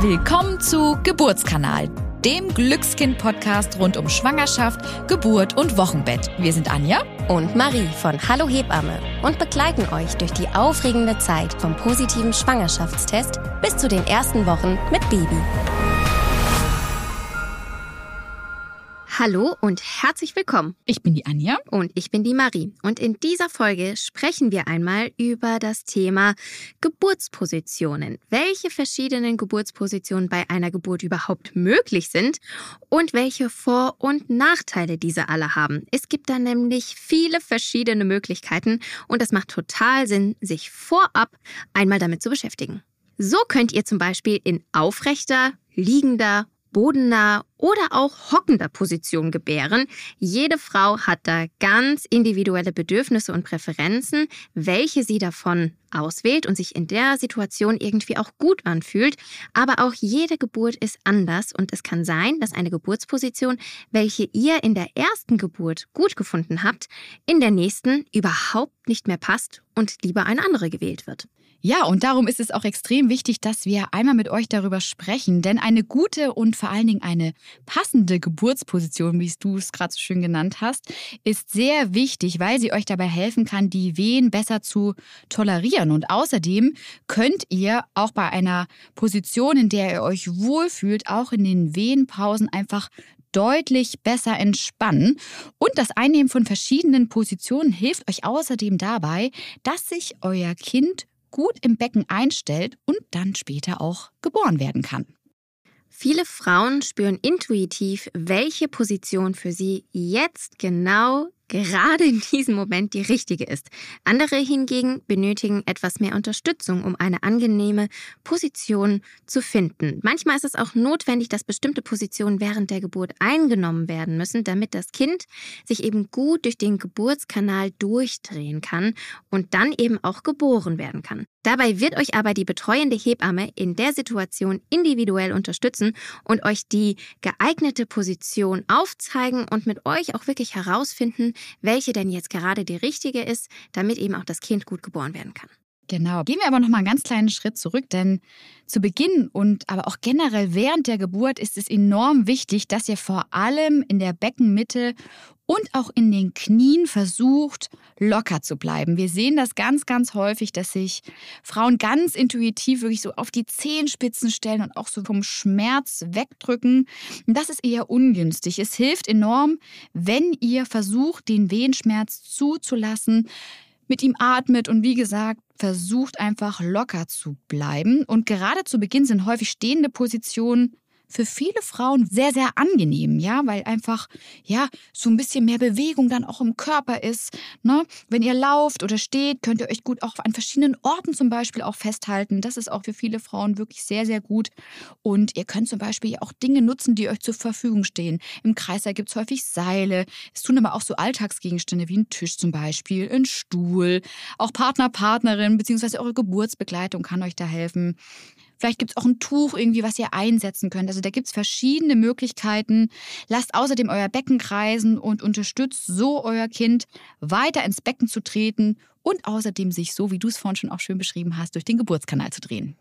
Willkommen zu Geburtskanal, dem Glückskind-Podcast rund um Schwangerschaft, Geburt und Wochenbett. Wir sind Anja und Marie von Hallo Hebamme und begleiten euch durch die aufregende Zeit vom positiven Schwangerschaftstest bis zu den ersten Wochen mit Baby. Hallo und herzlich willkommen. Ich bin die Anja. Und ich bin die Marie. Und in dieser Folge sprechen wir einmal über das Thema Geburtspositionen. Welche verschiedenen Geburtspositionen bei einer Geburt überhaupt möglich sind und welche Vor- und Nachteile diese alle haben. Es gibt da nämlich viele verschiedene Möglichkeiten und es macht total Sinn, sich vorab einmal damit zu beschäftigen. So könnt ihr zum Beispiel in aufrechter, liegender bodennah oder auch hockender Position gebären. Jede Frau hat da ganz individuelle Bedürfnisse und Präferenzen, welche sie davon auswählt und sich in der Situation irgendwie auch gut anfühlt. Aber auch jede Geburt ist anders und es kann sein, dass eine Geburtsposition, welche ihr in der ersten Geburt gut gefunden habt, in der nächsten überhaupt nicht mehr passt und lieber eine andere gewählt wird. Ja, und darum ist es auch extrem wichtig, dass wir einmal mit euch darüber sprechen. Denn eine gute und vor allen Dingen eine passende Geburtsposition, wie du es gerade so schön genannt hast, ist sehr wichtig, weil sie euch dabei helfen kann, die Wehen besser zu tolerieren. Und außerdem könnt ihr auch bei einer Position, in der ihr euch wohlfühlt, auch in den Wehenpausen einfach deutlich besser entspannen. Und das Einnehmen von verschiedenen Positionen hilft euch außerdem dabei, dass sich euer Kind gut im Becken einstellt und dann später auch geboren werden kann. Viele Frauen spüren intuitiv, welche Position für sie jetzt genau gerade in diesem Moment die richtige ist. Andere hingegen benötigen etwas mehr Unterstützung, um eine angenehme Position zu finden. Manchmal ist es auch notwendig, dass bestimmte Positionen während der Geburt eingenommen werden müssen, damit das Kind sich eben gut durch den Geburtskanal durchdrehen kann und dann eben auch geboren werden kann. Dabei wird euch aber die betreuende Hebamme in der Situation individuell unterstützen und euch die geeignete Position aufzeigen und mit euch auch wirklich herausfinden, welche denn jetzt gerade die richtige ist, damit eben auch das Kind gut geboren werden kann. Genau. Gehen wir aber noch mal einen ganz kleinen Schritt zurück, denn zu Beginn und aber auch generell während der Geburt ist es enorm wichtig, dass ihr vor allem in der Beckenmitte und auch in den Knien versucht, locker zu bleiben. Wir sehen das ganz, ganz häufig, dass sich Frauen ganz intuitiv wirklich so auf die Zehenspitzen stellen und auch so vom Schmerz wegdrücken. das ist eher ungünstig. Es hilft enorm, wenn ihr versucht, den Wehenschmerz zuzulassen, mit ihm atmet und wie gesagt, versucht einfach locker zu bleiben. Und gerade zu Beginn sind häufig stehende Positionen für viele Frauen sehr, sehr angenehm, ja, weil einfach, ja, so ein bisschen mehr Bewegung dann auch im Körper ist. Ne? Wenn ihr lauft oder steht, könnt ihr euch gut auch an verschiedenen Orten zum Beispiel auch festhalten. Das ist auch für viele Frauen wirklich sehr, sehr gut. Und ihr könnt zum Beispiel auch Dinge nutzen, die euch zur Verfügung stehen. Im Kreißsaal gibt es häufig Seile. Es tun aber auch so Alltagsgegenstände wie ein Tisch zum Beispiel, ein Stuhl. Auch Partner, Partnerin beziehungsweise eure Geburtsbegleitung kann euch da helfen. Vielleicht gibt es auch ein Tuch irgendwie, was ihr einsetzen könnt. Also da gibt es verschiedene Möglichkeiten. Lasst außerdem euer Becken kreisen und unterstützt so euer Kind weiter ins Becken zu treten und außerdem sich so, wie du es vorhin schon auch schön beschrieben hast, durch den Geburtskanal zu drehen.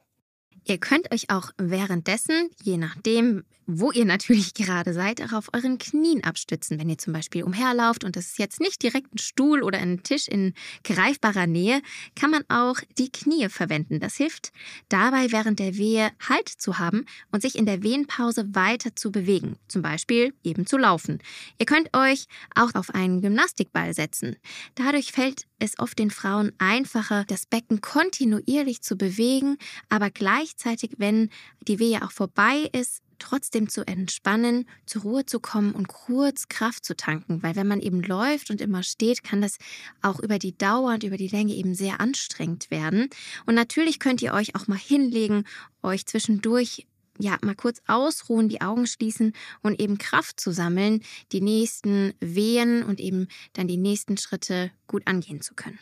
Ihr könnt euch auch währenddessen, je nachdem, wo ihr natürlich gerade seid, auch auf euren Knien abstützen. Wenn ihr zum Beispiel umherlauft und das ist jetzt nicht direkt ein Stuhl oder ein Tisch in greifbarer Nähe, kann man auch die Knie verwenden. Das hilft dabei, während der Wehe Halt zu haben und sich in der Wehenpause weiter zu bewegen. Zum Beispiel eben zu laufen. Ihr könnt euch auch auf einen Gymnastikball setzen. Dadurch fällt es oft den Frauen einfacher, das Becken kontinuierlich zu bewegen, aber gleichzeitig, wenn die Wehe auch vorbei ist, trotzdem zu entspannen, zur Ruhe zu kommen und kurz Kraft zu tanken. Weil wenn man eben läuft und immer steht, kann das auch über die Dauer und über die Länge eben sehr anstrengend werden. Und natürlich könnt ihr euch auch mal hinlegen, euch zwischendurch ja, mal kurz ausruhen, die Augen schließen und eben Kraft zu sammeln, die nächsten Wehen und eben dann die nächsten Schritte gut angehen zu können.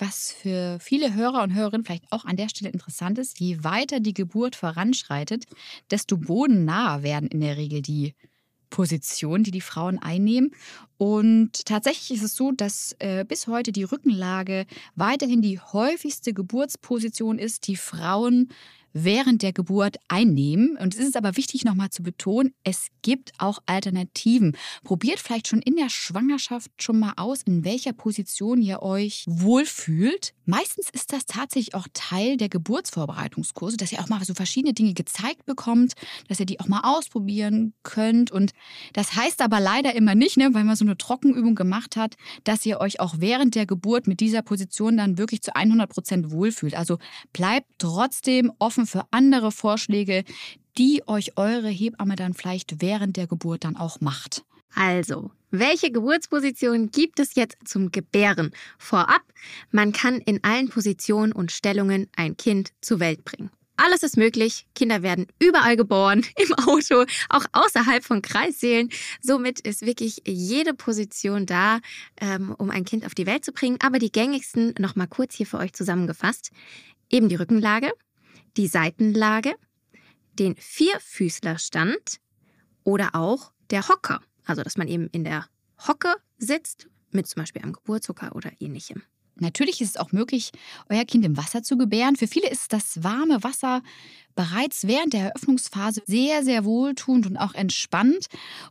Was für viele Hörer und Hörerinnen vielleicht auch an der Stelle interessant ist, je weiter die Geburt voranschreitet, desto bodennaher werden in der Regel die Positionen, die die Frauen einnehmen. Und tatsächlich ist es so, dass äh, bis heute die Rückenlage weiterhin die häufigste Geburtsposition ist, die Frauen während der Geburt einnehmen. Und es ist aber wichtig nochmal zu betonen, es gibt auch Alternativen. Probiert vielleicht schon in der Schwangerschaft schon mal aus, in welcher Position ihr euch wohlfühlt. Meistens ist das tatsächlich auch Teil der Geburtsvorbereitungskurse, dass ihr auch mal so verschiedene Dinge gezeigt bekommt, dass ihr die auch mal ausprobieren könnt. Und das heißt aber leider immer nicht, ne, weil man so eine Trockenübung gemacht hat, dass ihr euch auch während der Geburt mit dieser Position dann wirklich zu 100 Prozent wohlfühlt. Also bleibt trotzdem offen für andere Vorschläge, die euch eure Hebamme dann vielleicht während der Geburt dann auch macht. Also, welche Geburtsposition gibt es jetzt zum Gebären? Vorab, man kann in allen Positionen und Stellungen ein Kind zur Welt bringen. Alles ist möglich. Kinder werden überall geboren, im Auto, auch außerhalb von Kreissälen. Somit ist wirklich jede Position da, ähm, um ein Kind auf die Welt zu bringen. Aber die gängigsten nochmal kurz hier für euch zusammengefasst. Eben die Rückenlage, die Seitenlage, den Vierfüßlerstand oder auch der Hocker. Also, dass man eben in der Hocke sitzt, mit zum Beispiel einem Geburtshocker oder ähnlichem. Natürlich ist es auch möglich, euer Kind im Wasser zu gebären. Für viele ist das warme Wasser bereits während der Eröffnungsphase sehr, sehr wohltuend und auch entspannt.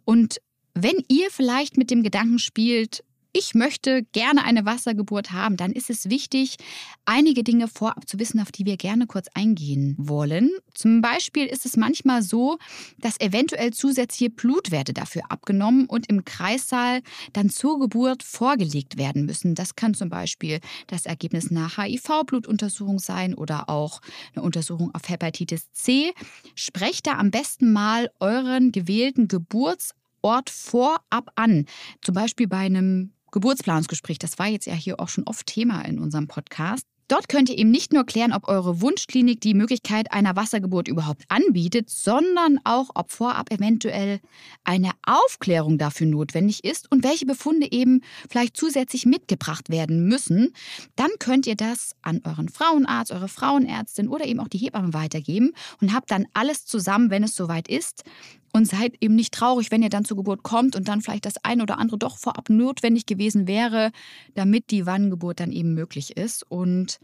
Und wenn ihr vielleicht mit dem Gedanken spielt, ich möchte gerne eine Wassergeburt haben, dann ist es wichtig, einige Dinge vorab zu wissen, auf die wir gerne kurz eingehen wollen. Zum Beispiel ist es manchmal so, dass eventuell zusätzliche Blutwerte dafür abgenommen und im Kreissaal dann zur Geburt vorgelegt werden müssen. Das kann zum Beispiel das Ergebnis einer HIV-Blutuntersuchung sein oder auch eine Untersuchung auf Hepatitis C. Sprecht da am besten mal euren gewählten Geburtsort vorab an. Zum Beispiel bei einem Geburtsplanungsgespräch. Das war jetzt ja hier auch schon oft Thema in unserem Podcast. Dort könnt ihr eben nicht nur klären, ob eure Wunschklinik die Möglichkeit einer Wassergeburt überhaupt anbietet, sondern auch, ob vorab eventuell eine Aufklärung dafür notwendig ist und welche Befunde eben vielleicht zusätzlich mitgebracht werden müssen. Dann könnt ihr das an euren Frauenarzt, eure Frauenärztin oder eben auch die Hebamme weitergeben und habt dann alles zusammen, wenn es soweit ist. Und seid eben nicht traurig, wenn ihr dann zur Geburt kommt und dann vielleicht das eine oder andere doch vorab notwendig gewesen wäre, damit die Wannengeburt dann eben möglich ist. Und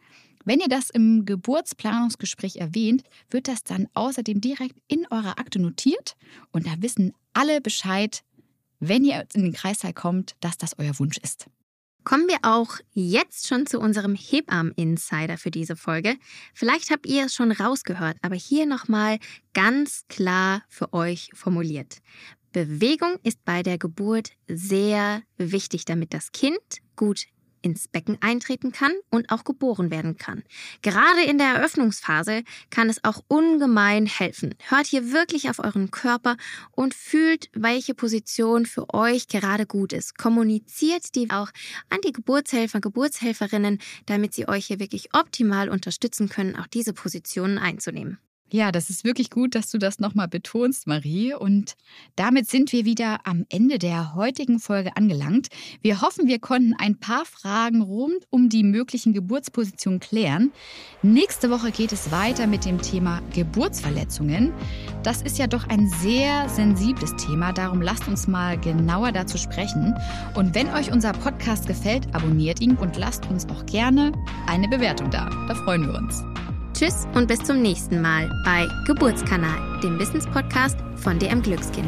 wenn ihr das im Geburtsplanungsgespräch erwähnt, wird das dann außerdem direkt in eurer Akte notiert und da wissen alle Bescheid, wenn ihr in den Kreißsaal kommt, dass das euer Wunsch ist. Kommen wir auch jetzt schon zu unserem Hebammen-Insider für diese Folge. Vielleicht habt ihr es schon rausgehört, aber hier nochmal ganz klar für euch formuliert. Bewegung ist bei der Geburt sehr wichtig, damit das Kind gut ins Becken eintreten kann und auch geboren werden kann. Gerade in der Eröffnungsphase kann es auch ungemein helfen. Hört hier wirklich auf euren Körper und fühlt, welche Position für euch gerade gut ist. Kommuniziert die auch an die Geburtshelfer, Geburtshelferinnen, damit sie euch hier wirklich optimal unterstützen können, auch diese Positionen einzunehmen. Ja, das ist wirklich gut, dass du das nochmal betonst, Marie. Und damit sind wir wieder am Ende der heutigen Folge angelangt. Wir hoffen, wir konnten ein paar Fragen rund um die möglichen Geburtspositionen klären. Nächste Woche geht es weiter mit dem Thema Geburtsverletzungen. Das ist ja doch ein sehr sensibles Thema, darum lasst uns mal genauer dazu sprechen. Und wenn euch unser Podcast gefällt, abonniert ihn und lasst uns auch gerne eine Bewertung da. Da freuen wir uns. Tschüss und bis zum nächsten Mal bei Geburtskanal, dem Wissenspodcast von DM Glückskind.